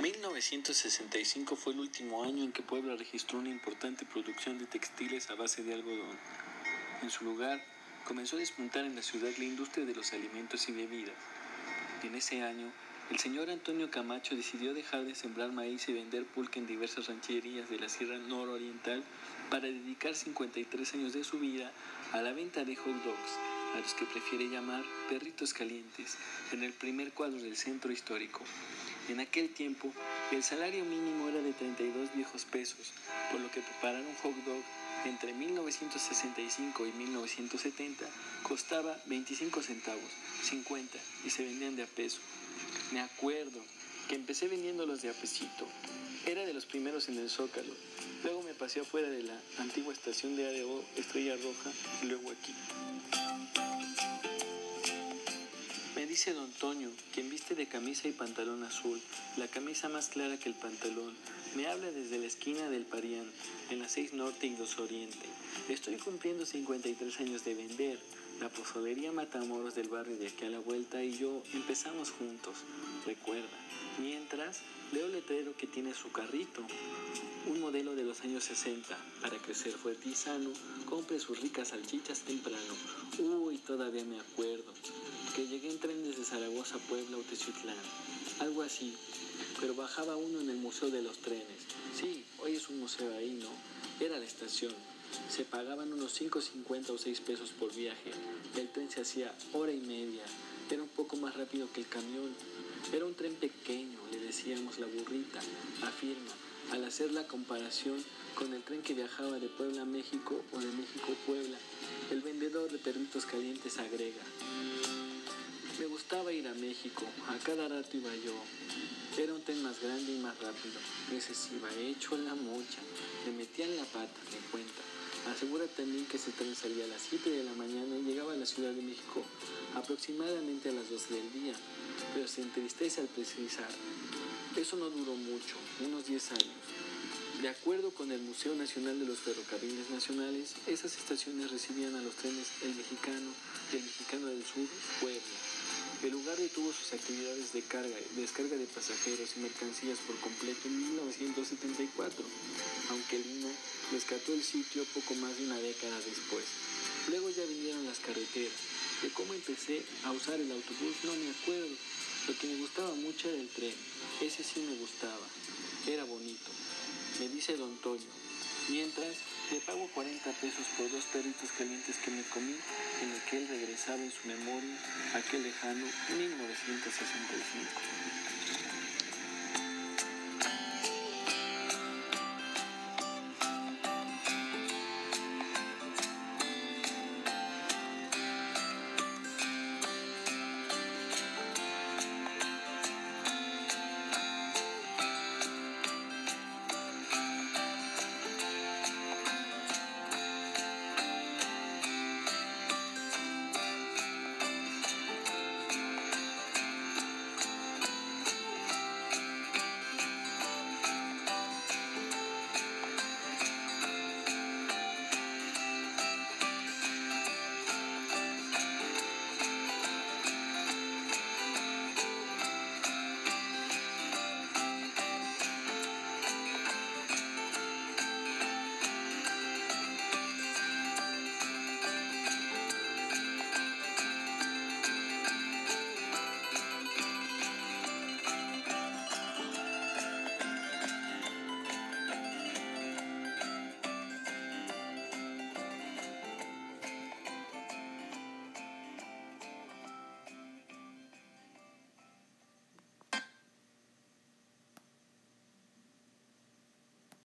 1965 fue el último año en que Puebla registró una importante producción de textiles a base de algodón. En su lugar, comenzó a despuntar en la ciudad la industria de los alimentos y bebidas. En ese año, el señor Antonio Camacho decidió dejar de sembrar maíz y vender pulque en diversas rancherías de la Sierra Nororiental para dedicar 53 años de su vida a la venta de hot dogs, a los que prefiere llamar perritos calientes, en el primer cuadro del centro histórico. En aquel tiempo, el salario mínimo era de 32 viejos pesos, por lo que preparar un hot dog entre 1965 y 1970 costaba 25 centavos, 50 y se vendían de a peso. Me acuerdo que empecé vendiéndolos de a pesito. Era de los primeros en el Zócalo. Luego me pasé afuera de la antigua estación de ADO Estrella Roja y luego aquí. Dice don Toño, quien viste de camisa y pantalón azul, la camisa más clara que el pantalón. Me habla desde la esquina del Parián, en la 6 Norte y 2 Oriente. Estoy cumpliendo 53 años de vender. La pozolería Matamoros del barrio de aquí a la vuelta y yo empezamos juntos, recuerda. Mientras, veo el letrero que tiene su carrito, un modelo de los años 60. Para crecer fuerte y sano, compre sus ricas salchichas temprano. Uy, todavía me acuerdo que llegué en tren desde Zaragoza, Puebla o Teciutlán. Algo así. Pero bajaba uno en el Museo de los Trenes. Sí, hoy es un museo ahí, ¿no? Era la estación. Se pagaban unos 5.50 o 6 pesos por viaje. El tren se hacía hora y media. Era un poco más rápido que el camión. Era un tren pequeño, le decíamos la burrita, afirma, al hacer la comparación con el tren que viajaba de Puebla a México o de México a Puebla. El vendedor de perritos calientes agrega. Me gustaba ir a México, a cada rato iba yo. Era un tren más grande y más rápido. Sí iba hecho la mocha. Le metían la pata, me cuenta. Asegura también que ese tren salía a las 7 de la mañana y llegaba a la Ciudad de México aproximadamente a las 12 del día, pero se entristece al precisar. Eso no duró mucho, unos 10 años. De acuerdo con el Museo Nacional de los Ferrocarriles Nacionales, esas estaciones recibían a los trenes El Mexicano y El Mexicano del Sur, Puebla. El lugar detuvo sus actividades de carga descarga de pasajeros y mercancías por completo en 1974, aunque el INA rescató el sitio poco más de una década después. Luego ya vinieron las carreteras. De cómo empecé a usar el autobús no me acuerdo. Lo que me gustaba mucho era el tren. Ese sí me gustaba. Era bonito. Me dice don Toño. Mientras, le pago 40 pesos por dos perritos calientes que me comí en el que él regresaba en su memoria aquel lejano 1965.